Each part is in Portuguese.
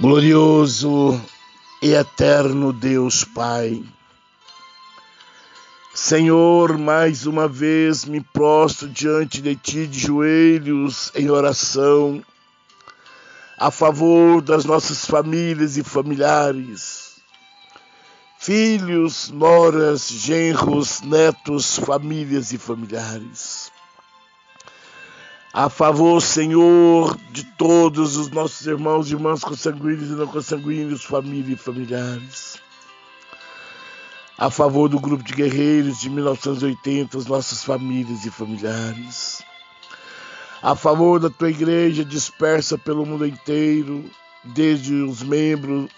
Glorioso e eterno Deus Pai. Senhor, mais uma vez me prostro diante de Ti de joelhos em oração a favor das nossas famílias e familiares, filhos, noras, genros, netos, famílias e familiares a favor, Senhor, de todos os nossos irmãos e irmãs consanguíneos e não consanguíneos, família e familiares. A favor do grupo de guerreiros de 1980, as nossas famílias e familiares. A favor da tua igreja dispersa pelo mundo inteiro, desde os membros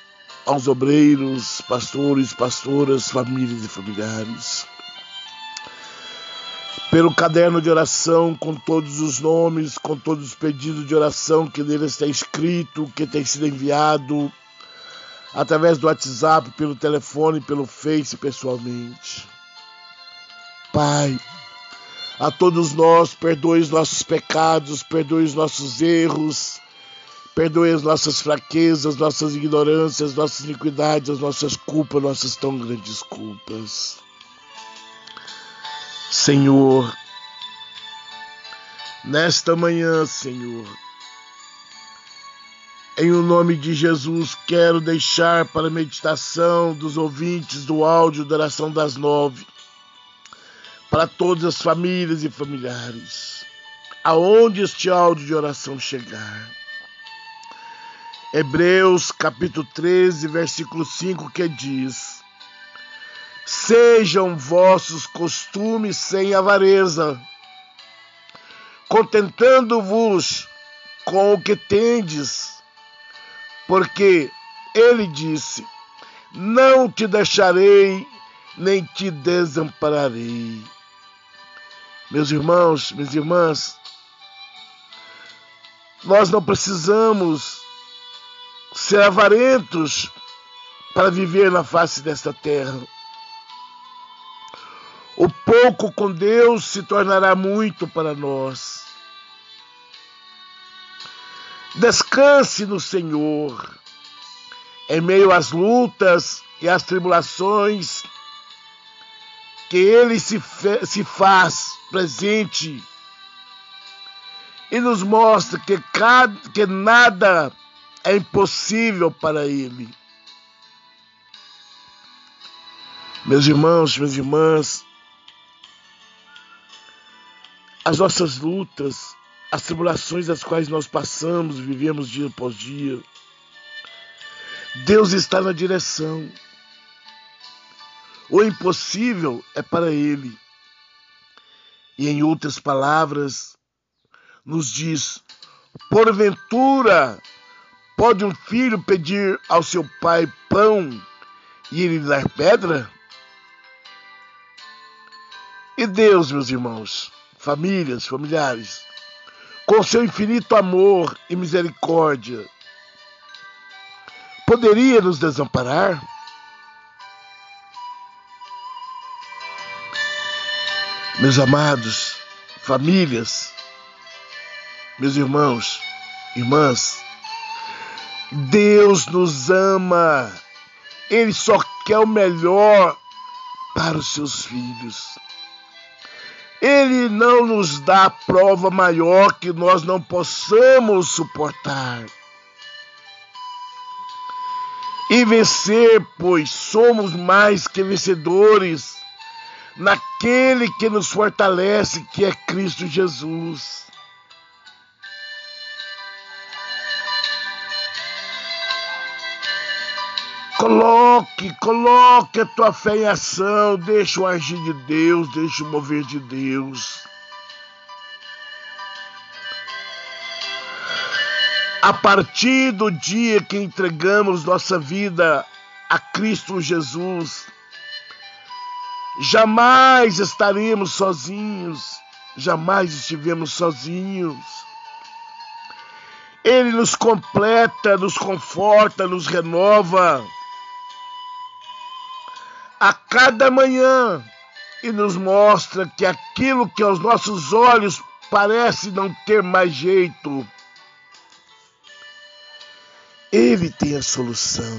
aos obreiros, pastores, pastoras, famílias e familiares pelo caderno de oração com todos os nomes, com todos os pedidos de oração que nele está escrito, que tem sido enviado através do WhatsApp, pelo telefone, pelo Face pessoalmente. Pai, a todos nós, perdoe os nossos pecados, perdoe os nossos erros, perdoe as nossas fraquezas, nossas ignorâncias, nossas iniquidades, as nossas culpas, nossas tão grandes culpas. Senhor, nesta manhã, Senhor, em o nome de Jesus, quero deixar para a meditação dos ouvintes do áudio da oração das nove, para todas as famílias e familiares, aonde este áudio de oração chegar. Hebreus capítulo 13, versículo 5, que diz: Sejam vossos costumes sem avareza, contentando-vos com o que tendes, porque ele disse: Não te deixarei, nem te desampararei. Meus irmãos, minhas irmãs, nós não precisamos ser avarentos para viver na face desta terra. O pouco com Deus se tornará muito para nós. Descanse no Senhor. Em meio às lutas e às tribulações, que Ele se, se faz presente e nos mostra que, que nada é impossível para Ele. Meus irmãos, minhas irmãs, as nossas lutas, as tribulações das quais nós passamos, vivemos dia após dia. Deus está na direção. O impossível é para Ele. E em outras palavras, nos diz: porventura, pode um filho pedir ao seu pai pão e ele dar pedra? E Deus, meus irmãos, famílias, familiares, com seu infinito amor e misericórdia, poderia nos desamparar? Meus amados, famílias, meus irmãos, irmãs, Deus nos ama, Ele só quer o melhor para os seus filhos. Ele não nos dá prova maior que nós não possamos suportar. E vencer, pois somos mais que vencedores naquele que nos fortalece, que é Cristo Jesus. Coloque, coloque a tua fé em ação, deixa o agir de Deus, deixa o mover de Deus. A partir do dia que entregamos nossa vida a Cristo Jesus, jamais estaremos sozinhos, jamais estivemos sozinhos. Ele nos completa, nos conforta, nos renova a cada manhã e nos mostra que aquilo que aos nossos olhos parece não ter mais jeito, Ele tem a solução.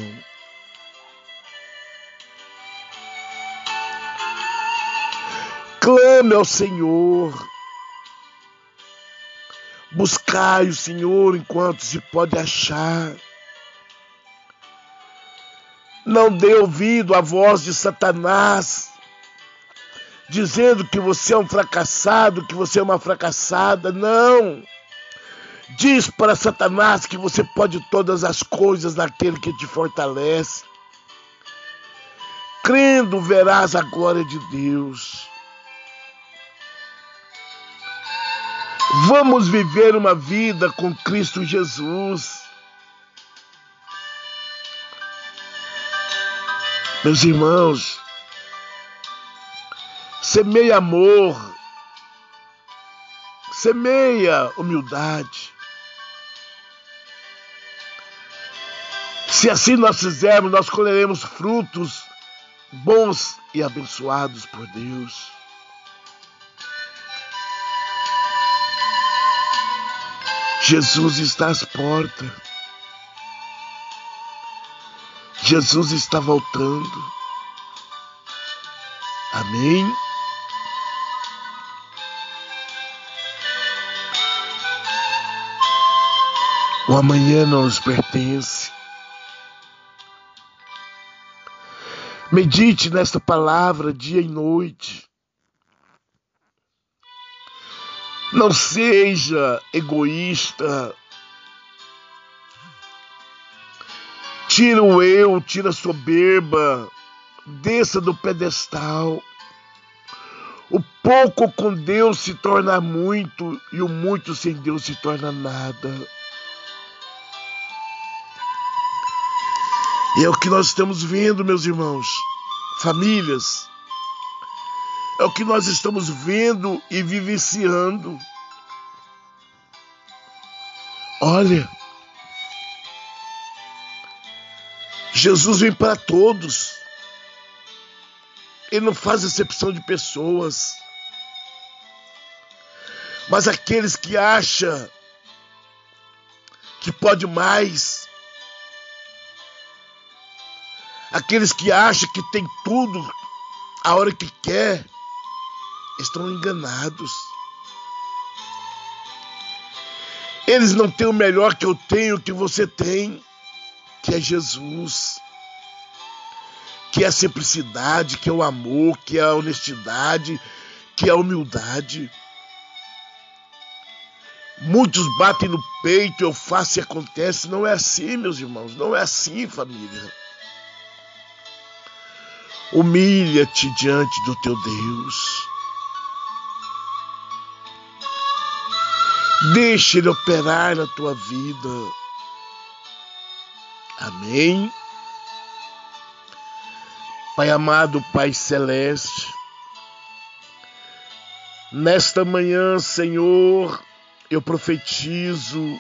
Clame ao Senhor. Buscai o Senhor enquanto se pode achar. Não dê ouvido à voz de Satanás, dizendo que você é um fracassado, que você é uma fracassada. Não! Diz para Satanás que você pode todas as coisas naquele que te fortalece. Crendo, verás a glória de Deus. Vamos viver uma vida com Cristo Jesus. Meus irmãos, semeia amor, semeia humildade. Se assim nós fizermos, nós colheremos frutos bons e abençoados por Deus. Jesus está às portas. Jesus está voltando. Amém. O amanhã não nos pertence. Medite nesta palavra dia e noite. Não seja egoísta. Tira o eu, tira a soberba, desça do pedestal. O pouco com Deus se torna muito e o muito sem Deus se torna nada. E é o que nós estamos vendo, meus irmãos, famílias é o que nós estamos vendo e vivenciando. Olha, Jesus vem para todos. Ele não faz exceção de pessoas. Mas aqueles que acham que pode mais, aqueles que acham que tem tudo a hora que quer, estão enganados. Eles não têm o melhor que eu tenho, que você tem, que é Jesus, que é a simplicidade, que é o amor, que é a honestidade, que é a humildade. Muitos batem no peito, eu faço e acontece. Não é assim, meus irmãos, não é assim, família. Humilha-te diante do teu Deus. Deixe Ele operar na tua vida. Amém. Pai amado, Pai celeste, nesta manhã, Senhor, eu profetizo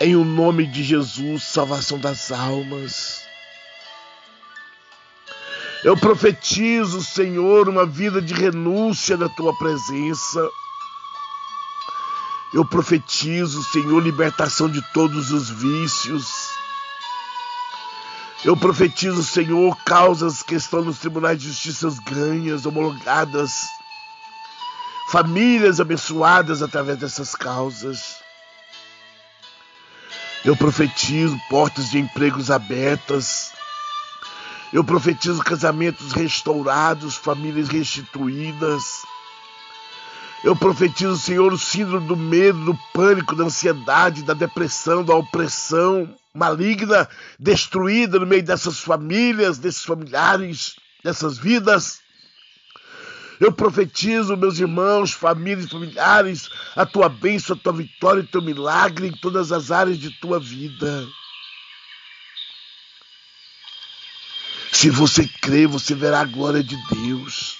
em o nome de Jesus, salvação das almas. Eu profetizo, Senhor, uma vida de renúncia na tua presença. Eu profetizo, Senhor, libertação de todos os vícios. Eu profetizo, Senhor, causas que estão nos tribunais de justiça ganhas, homologadas, famílias abençoadas através dessas causas. Eu profetizo portas de empregos abertas. Eu profetizo casamentos restaurados, famílias restituídas. Eu profetizo, Senhor, o síndrome do medo, do pânico, da ansiedade, da depressão, da opressão maligna destruída no meio dessas famílias, desses familiares, dessas vidas. Eu profetizo, meus irmãos, famílias, familiares, a tua bênção, a tua vitória, o teu milagre em todas as áreas de tua vida. Se você crê, você verá a glória de Deus.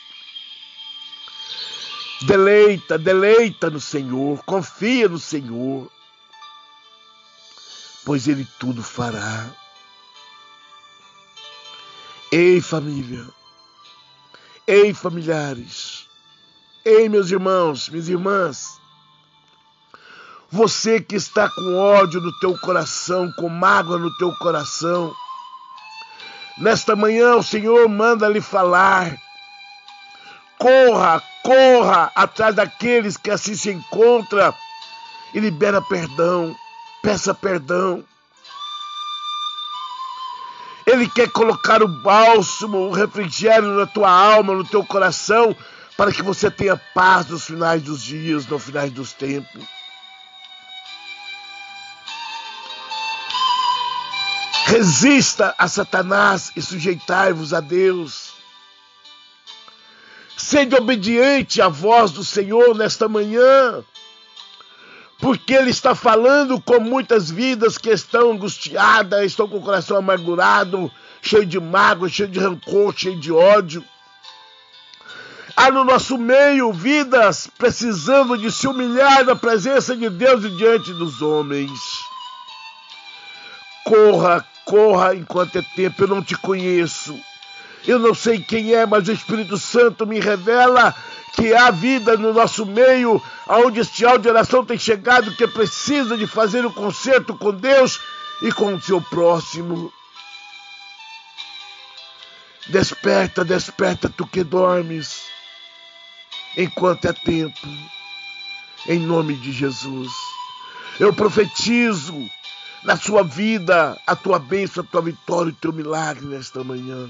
Deleita, deleita no Senhor, confia no Senhor, pois Ele tudo fará. Ei, família, ei, familiares, ei, meus irmãos, minhas irmãs, Você que está com ódio no teu coração, com mágoa no teu coração, nesta manhã o Senhor manda lhe falar. Corra, corra atrás daqueles que assim se encontram e libera perdão, peça perdão. Ele quer colocar o bálsamo, o refrigério na tua alma, no teu coração, para que você tenha paz nos finais dos dias, no finais dos tempos. Resista a Satanás e sujeitai-vos a Deus. Sede obediente à voz do Senhor nesta manhã, porque Ele está falando com muitas vidas que estão angustiadas, estão com o coração amargurado, cheio de mágoa, cheio de rancor, cheio de ódio. Há no nosso meio vidas precisando de se humilhar na presença de Deus e diante dos homens. Corra, corra enquanto é tempo, eu não te conheço. Eu não sei quem é, mas o Espírito Santo me revela que há vida no nosso meio, aonde este áudio de oração tem chegado, que precisa de fazer um concerto com Deus e com o seu próximo. Desperta, desperta, tu que dormes enquanto é tempo, em nome de Jesus. Eu profetizo na sua vida a tua bênção, a tua vitória, o teu milagre nesta manhã.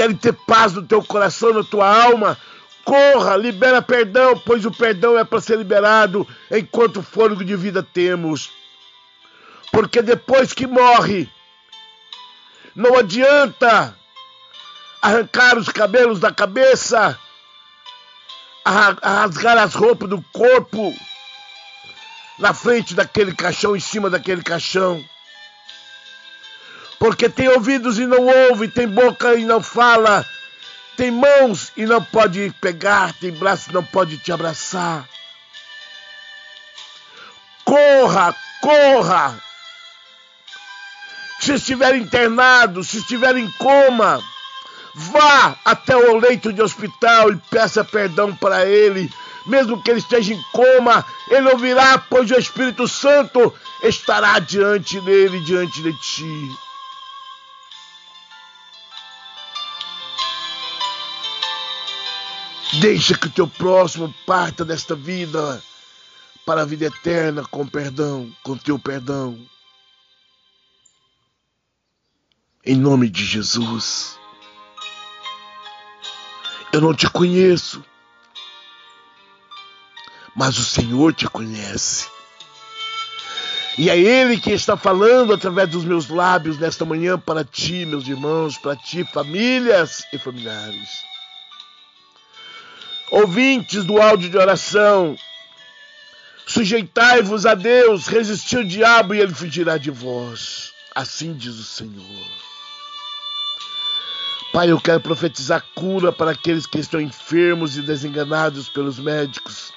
Querem ter paz no teu coração, na tua alma. Corra, libera perdão, pois o perdão é para ser liberado enquanto fôlego de vida temos. Porque depois que morre, não adianta arrancar os cabelos da cabeça rasgar as roupas do corpo na frente daquele caixão, em cima daquele caixão. Porque tem ouvidos e não ouve, tem boca e não fala, tem mãos e não pode pegar, tem braços e não pode te abraçar. Corra, corra! Se estiver internado, se estiver em coma, Vá até o leito de hospital e peça perdão para ele. Mesmo que ele esteja em coma, ele ouvirá, pois o Espírito Santo estará diante dele, diante de ti. Deixa que o teu próximo parta desta vida para a vida eterna com perdão, com teu perdão. Em nome de Jesus. Eu não te conheço, mas o Senhor te conhece. E é Ele que está falando através dos meus lábios nesta manhã para ti, meus irmãos, para ti, famílias e familiares. Ouvintes do áudio de oração, sujeitai-vos a Deus, resisti ao diabo e ele fugirá de vós. Assim diz o Senhor. Pai, eu quero profetizar cura para aqueles que estão enfermos e desenganados pelos médicos.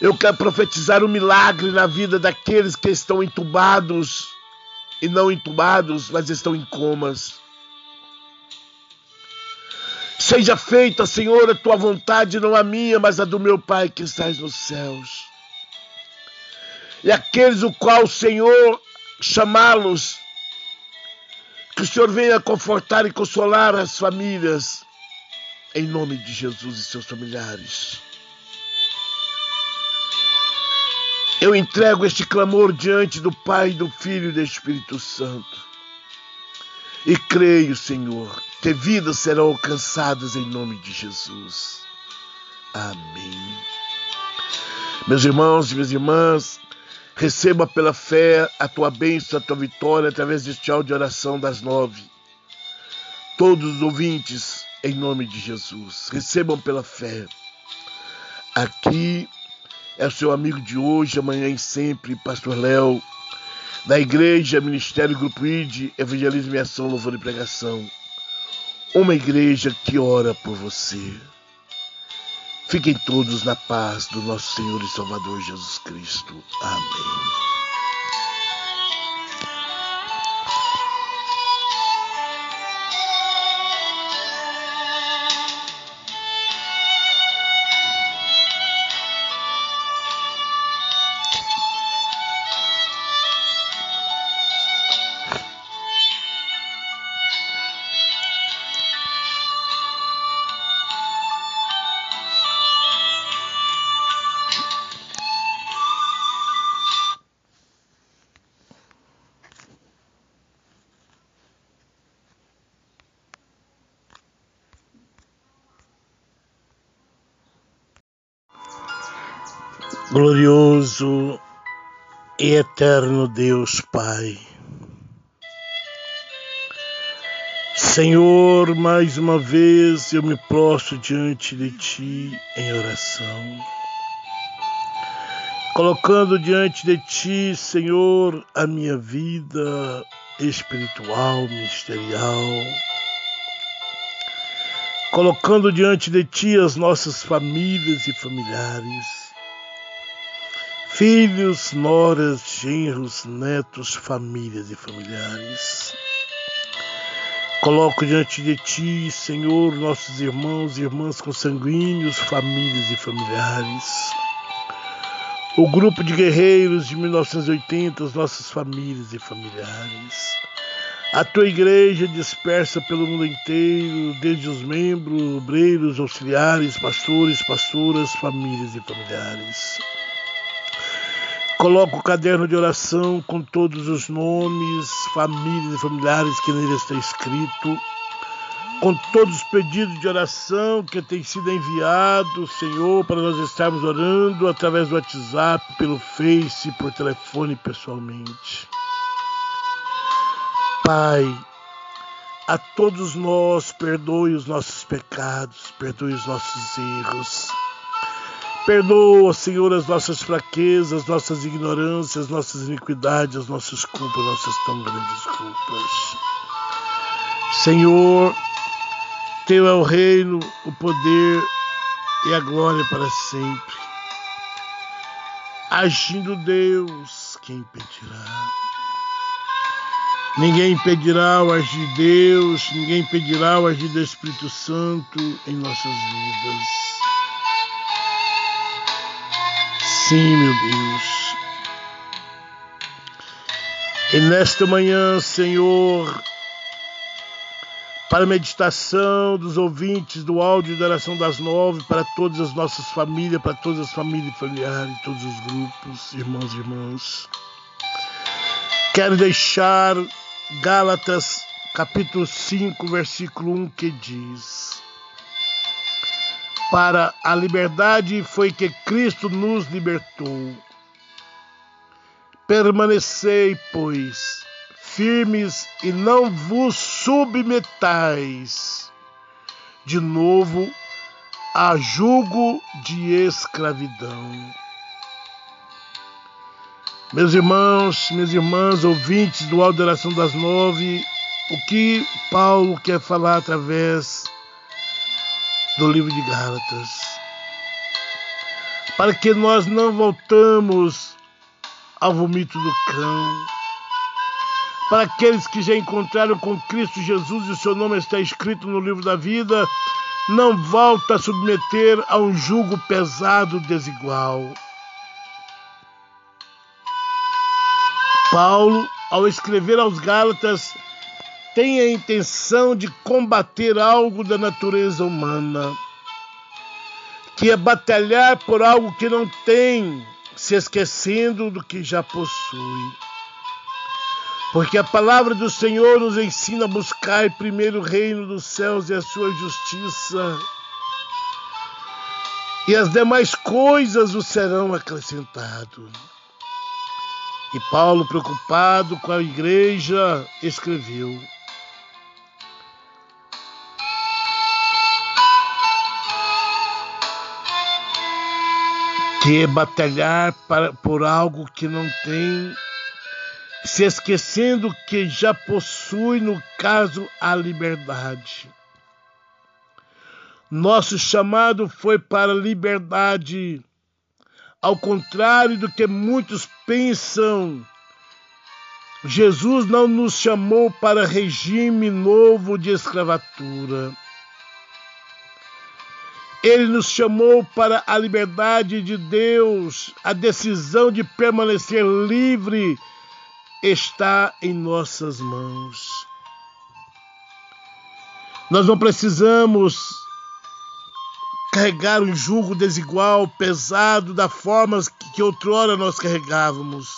Eu quero profetizar um milagre na vida daqueles que estão entubados e não entubados, mas estão em comas. Seja feita, Senhor, a tua vontade, não a minha, mas a do meu Pai que estás nos céus. E aqueles o qual o Senhor chamá-los que o Senhor venha confortar e consolar as famílias, em nome de Jesus e seus familiares. Eu entrego este clamor diante do Pai, do Filho e do Espírito Santo. E creio, Senhor, que vidas serão alcançadas em nome de Jesus. Amém. Meus irmãos e minhas irmãs, Receba pela fé a tua bênção, a tua vitória através deste áudio de oração das nove. Todos os ouvintes, em nome de Jesus, recebam pela fé. Aqui é o seu amigo de hoje, amanhã e sempre, Pastor Léo, da Igreja Ministério Grupo ID, Evangelismo e Ação, Louvor e Pregação. Uma igreja que ora por você. Fiquem todos na paz do nosso Senhor e Salvador Jesus Cristo. Amém. Glorioso e eterno Deus Pai. Senhor, mais uma vez eu me prostro diante de Ti em oração, colocando diante de Ti, Senhor, a minha vida espiritual, ministerial, colocando diante de Ti as nossas famílias e familiares filhos, noras, genros, netos, famílias e familiares. Coloco diante de ti, Senhor, nossos irmãos e irmãs consanguíneos, famílias e familiares. O grupo de guerreiros de 1980, as nossas famílias e familiares. A tua igreja dispersa pelo mundo inteiro, desde os membros, obreiros, auxiliares, pastores, pastoras, famílias e familiares. Coloco o caderno de oração com todos os nomes, famílias e familiares que nele está escrito, com todos os pedidos de oração que tem sido enviado, Senhor, para nós estarmos orando através do WhatsApp, pelo Face, por telefone pessoalmente. Pai, a todos nós perdoe os nossos pecados, perdoe os nossos erros Perdoa, Senhor, as nossas fraquezas, nossas ignorâncias, nossas iniquidades, as nossas culpas, nossas tão grandes culpas. Senhor, Teu é o reino, o poder e a glória para sempre. Agindo Deus, quem impedirá? Ninguém impedirá o agir de Deus, ninguém impedirá o agir do Espírito Santo em nossas vidas. Sim, meu Deus. E nesta manhã, Senhor, para a meditação dos ouvintes do áudio da oração das nove, para todas as nossas famílias, para todas as famílias familiares, todos os grupos, irmãos e irmãs. Quero deixar Gálatas capítulo 5, versículo 1 que diz: para a liberdade foi que Cristo nos libertou. Permanecei, pois, firmes e não vos submetais de novo a julgo de escravidão. Meus irmãos, minhas irmãs, ouvintes do Alto Oração das Nove, o que Paulo quer falar através do livro de Gálatas. Para que nós não voltamos ao vomito do cão. Para aqueles que já encontraram com Cristo Jesus e o seu nome está escrito no livro da vida, não volta a submeter a um jugo pesado desigual. Paulo, ao escrever aos Gálatas, tem a intenção de combater algo da natureza humana, que é batalhar por algo que não tem, se esquecendo do que já possui. Porque a palavra do Senhor nos ensina a buscar primeiro o reino dos céus e a sua justiça, e as demais coisas o serão acrescentadas. E Paulo, preocupado com a igreja, escreveu: que batalhar para, por algo que não tem, se esquecendo que já possui, no caso, a liberdade. Nosso chamado foi para a liberdade, ao contrário do que muitos pensam. Jesus não nos chamou para regime novo de escravatura. Ele nos chamou para a liberdade de Deus. A decisão de permanecer livre está em nossas mãos. Nós não precisamos carregar um jugo desigual, pesado, da forma que outrora nós carregávamos.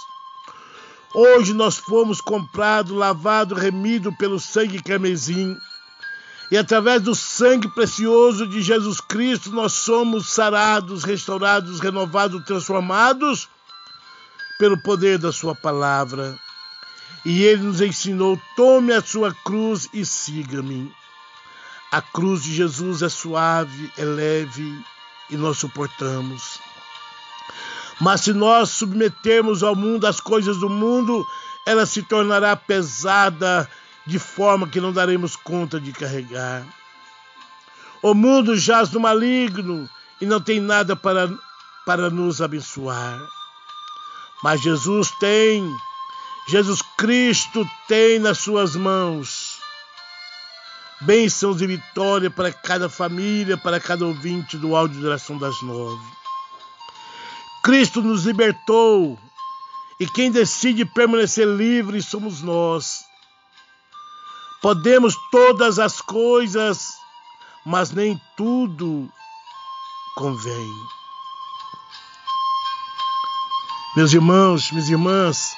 Hoje nós fomos comprados, lavados, remidos pelo sangue carmesim E através do sangue precioso de Jesus Cristo, nós somos sarados, restaurados, renovados, transformados pelo poder da Sua palavra. E Ele nos ensinou: tome a sua cruz e siga-me. A cruz de Jesus é suave, é leve e nós suportamos. Mas se nós submetermos ao mundo as coisas do mundo, ela se tornará pesada de forma que não daremos conta de carregar. O mundo jaz no maligno e não tem nada para, para nos abençoar. Mas Jesus tem, Jesus Cristo tem nas suas mãos bênçãos e vitória para cada família, para cada ouvinte do áudio de oração das nove. Cristo nos libertou e quem decide permanecer livre somos nós. Podemos todas as coisas, mas nem tudo convém. Meus irmãos, minhas irmãs,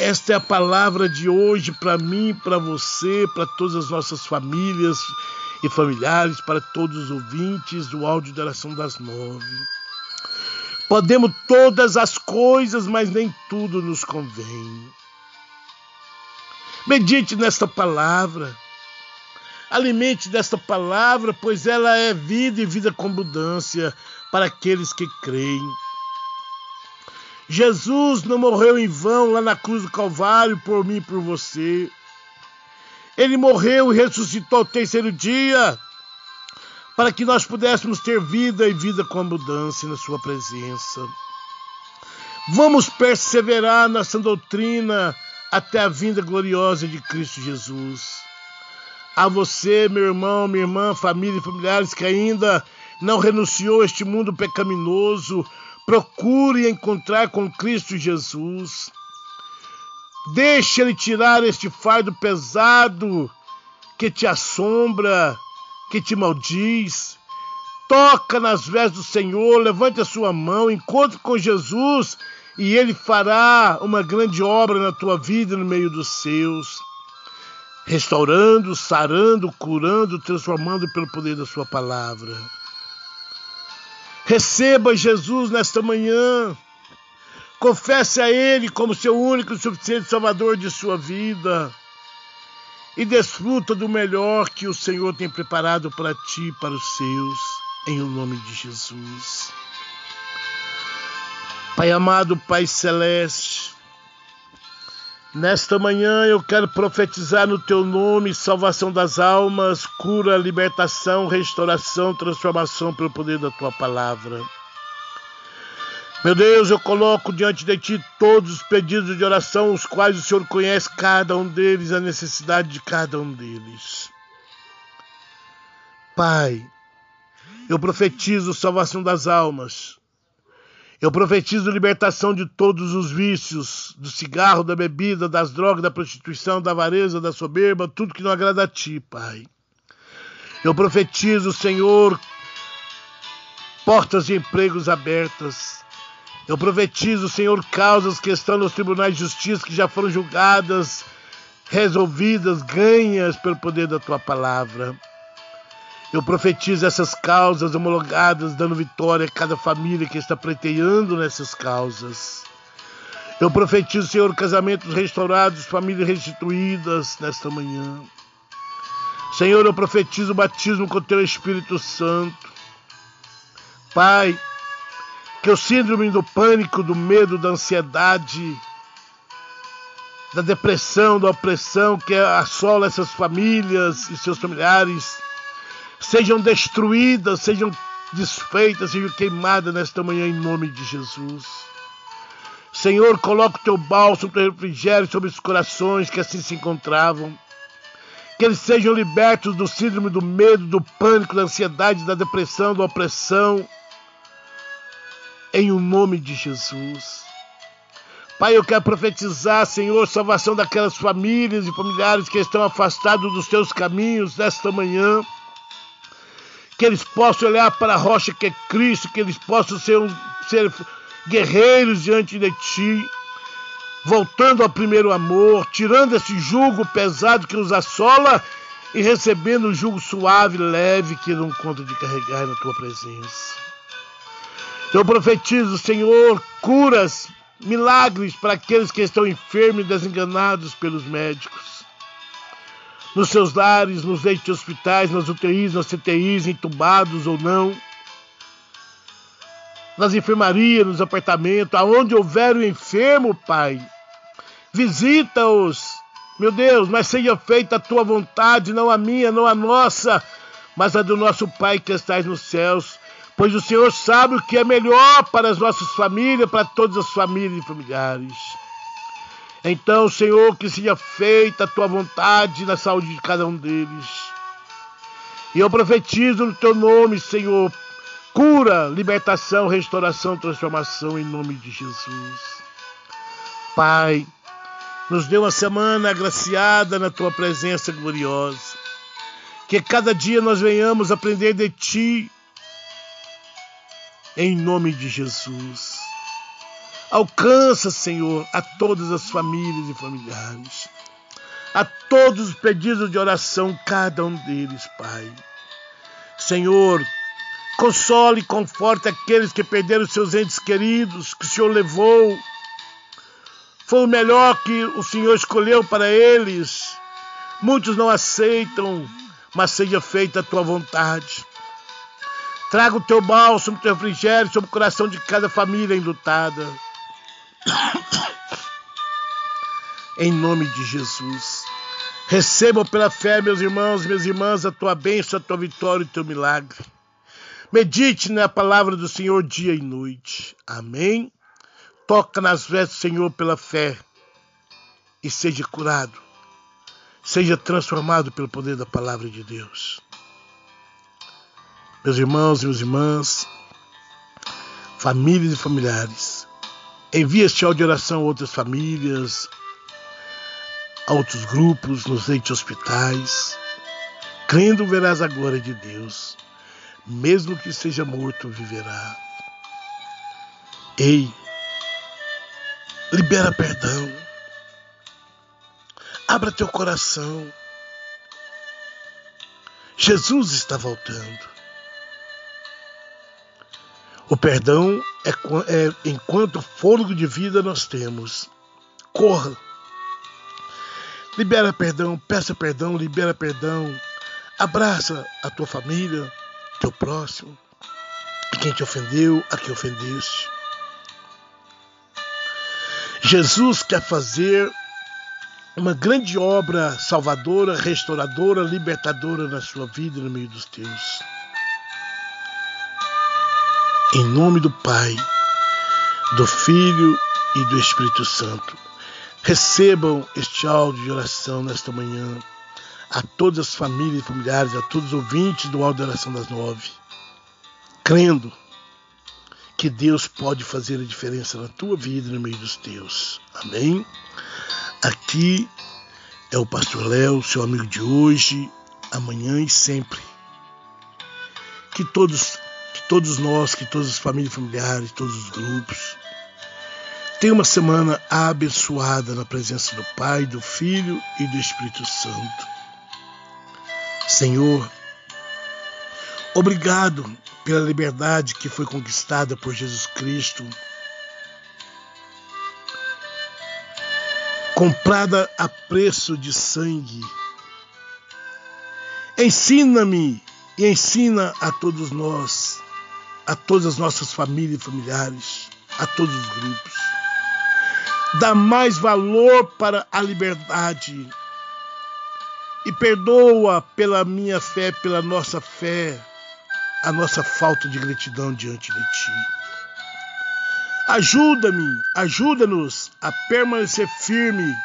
esta é a palavra de hoje para mim, para você, para todas as nossas famílias e familiares, para todos os ouvintes do áudio da oração das nove. Podemos todas as coisas, mas nem tudo nos convém. Medite nesta palavra. Alimente desta palavra, pois ela é vida e vida com abundância para aqueles que creem. Jesus não morreu em vão lá na cruz do Calvário por mim e por você. Ele morreu e ressuscitou ao terceiro dia para que nós pudéssemos ter vida e vida com abundância na Sua presença. Vamos perseverar nessa doutrina até a vinda gloriosa de Cristo Jesus. A você, meu irmão, minha irmã, família e familiares que ainda não renunciou a este mundo pecaminoso, procure encontrar com Cristo Jesus. Deixe Ele tirar este fardo pesado que te assombra que te maldiz. Toca nas vestes do Senhor, levante a sua mão, encontre com Jesus e ele fará uma grande obra na tua vida no meio dos seus, restaurando, sarando, curando, transformando pelo poder da sua palavra. Receba Jesus nesta manhã. Confesse a Ele como seu único e suficiente Salvador de sua vida e desfruta do melhor que o Senhor tem preparado para ti e para os seus, em o nome de Jesus. Pai amado, Pai celeste, nesta manhã eu quero profetizar no teu nome salvação das almas, cura, libertação, restauração, transformação pelo poder da tua palavra. Meu Deus, eu coloco diante de Ti todos os pedidos de oração, os quais o Senhor conhece cada um deles, a necessidade de cada um deles. Pai, eu profetizo salvação das almas. Eu profetizo libertação de todos os vícios, do cigarro, da bebida, das drogas, da prostituição, da avareza, da soberba, tudo que não agrada a Ti, Pai. Eu profetizo, Senhor, portas de empregos abertas eu profetizo, Senhor, causas que estão nos tribunais de justiça que já foram julgadas, resolvidas, ganhas pelo poder da tua palavra. Eu profetizo essas causas homologadas, dando vitória a cada família que está preteando nessas causas. Eu profetizo, Senhor, casamentos restaurados, famílias restituídas nesta manhã. Senhor, eu profetizo o batismo com o teu Espírito Santo. Pai, que o síndrome do pânico, do medo, da ansiedade, da depressão, da opressão que assola essas famílias e seus familiares sejam destruídas, sejam desfeitas, sejam queimadas nesta manhã em nome de Jesus. Senhor, coloca o teu bálsamo, o teu refrigério sobre os corações que assim se encontravam. Que eles sejam libertos do síndrome do medo, do pânico, da ansiedade, da depressão, da opressão em o nome de Jesus. Pai, eu quero profetizar, Senhor, salvação daquelas famílias e familiares que estão afastados dos teus caminhos nesta manhã. Que eles possam olhar para a rocha que é Cristo, que eles possam ser, ser guerreiros diante de Ti, voltando ao primeiro amor, tirando esse jugo pesado que nos assola e recebendo o jugo suave e leve que não conta de carregar na tua presença. Eu profetizo, Senhor, curas, milagres para aqueles que estão enfermos e desenganados pelos médicos. Nos seus lares, nos leitos de hospitais, nas UTIs, nas CTIs, entubados ou não, nas enfermarias, nos apartamentos, aonde houver o enfermo, Pai, visita-os, meu Deus, mas seja feita a tua vontade, não a minha, não a nossa, mas a do nosso Pai que estás nos céus pois o Senhor sabe o que é melhor para as nossas famílias, para todas as famílias e familiares. Então, Senhor, que seja feita a tua vontade na saúde de cada um deles. E eu profetizo no teu nome, Senhor, cura, libertação, restauração, transformação em nome de Jesus. Pai, nos dê uma semana agraciada na tua presença gloriosa. Que cada dia nós venhamos aprender de ti em nome de Jesus. Alcança, Senhor, a todas as famílias e familiares, a todos os pedidos de oração, cada um deles, Pai. Senhor, console e conforte aqueles que perderam seus entes queridos, que o Senhor levou. Foi o melhor que o Senhor escolheu para eles. Muitos não aceitam, mas seja feita a tua vontade. Traga o teu bálsamo, o teu refrigério sobre o coração de cada família enlutada. Em nome de Jesus. Recebam pela fé, meus irmãos, minhas irmãs, a tua bênção, a tua vitória e o teu milagre. Medite na palavra do Senhor dia e noite. Amém. Toca nas vestes do Senhor pela fé e seja curado. Seja transformado pelo poder da palavra de Deus meus irmãos e minhas irmãs, famílias e familiares. Envie este áudio de oração a outras famílias, a outros grupos, nos leitos hospitais. Crendo verás a glória de Deus, mesmo que seja morto, viverá. Ei, libera perdão. Abra teu coração. Jesus está voltando. O perdão é, é enquanto fôlego de vida nós temos. Corra. Libera perdão, peça perdão, libera perdão. Abraça a tua família, teu próximo, quem te ofendeu, a quem ofendeste. Jesus quer fazer uma grande obra salvadora, restauradora, libertadora na sua vida e no meio dos teus. Em nome do Pai, do Filho e do Espírito Santo. Recebam este áudio de oração nesta manhã. A todas as famílias e familiares, a todos os ouvintes do áudio de oração das nove. Crendo que Deus pode fazer a diferença na tua vida e no meio dos teus. Amém? Aqui é o Pastor Léo, seu amigo de hoje, amanhã e sempre. Que todos todos nós, que todas as famílias familiares, todos os grupos, tenham uma semana abençoada na presença do Pai, do Filho e do Espírito Santo. Senhor, obrigado pela liberdade que foi conquistada por Jesus Cristo, comprada a preço de sangue. Ensina-me e ensina a todos nós a todas as nossas famílias e familiares, a todos os grupos. Dá mais valor para a liberdade e perdoa pela minha fé, pela nossa fé, a nossa falta de gratidão diante de Ti. Ajuda-me, ajuda-nos a permanecer firme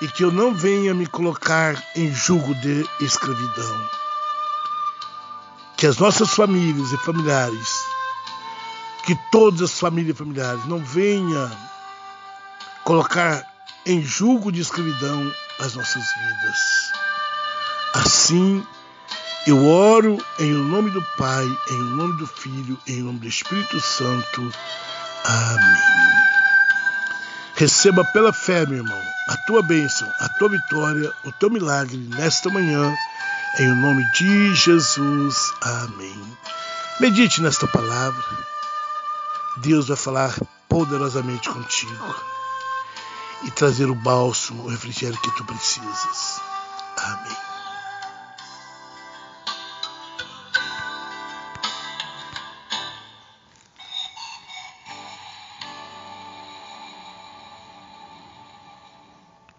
e que eu não venha me colocar em julgo de escravidão que as nossas famílias e familiares, que todas as famílias e familiares não venham colocar em julgo de escravidão as nossas vidas. Assim, eu oro em nome do Pai, em nome do Filho, em nome do Espírito Santo. Amém. Receba pela fé, meu irmão, a tua bênção, a tua vitória, o teu milagre nesta manhã, em o nome de Jesus. Amém. Medite nesta palavra. Deus vai falar poderosamente contigo e trazer o bálsamo, o refrigério que tu precisas. Amém.